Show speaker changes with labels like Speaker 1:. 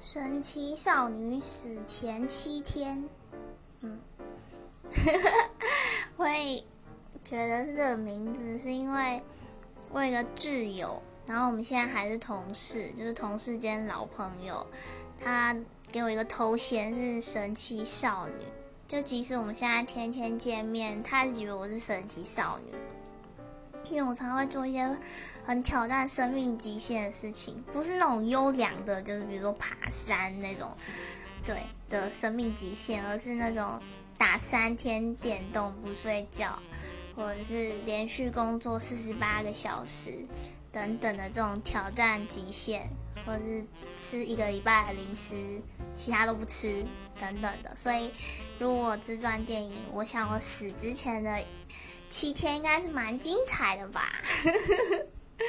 Speaker 1: 神奇少女死前七天，嗯，会觉得这个名字是因为我有一个挚友，然后我们现在还是同事，就是同事间老朋友，他给我一个头衔是神奇少女，就即使我们现在天天见面，他以为我是神奇少女。因为我常常会做一些很挑战生命极限的事情，不是那种优良的，就是比如说爬山那种，对的生命极限，而是那种打三天电动不睡觉，或者是连续工作四十八个小时等等的这种挑战极限，或者是吃一个礼拜的零食，其他都不吃等等的。所以，如果自传电影，我想我死之前的。七天应该是蛮精彩的吧。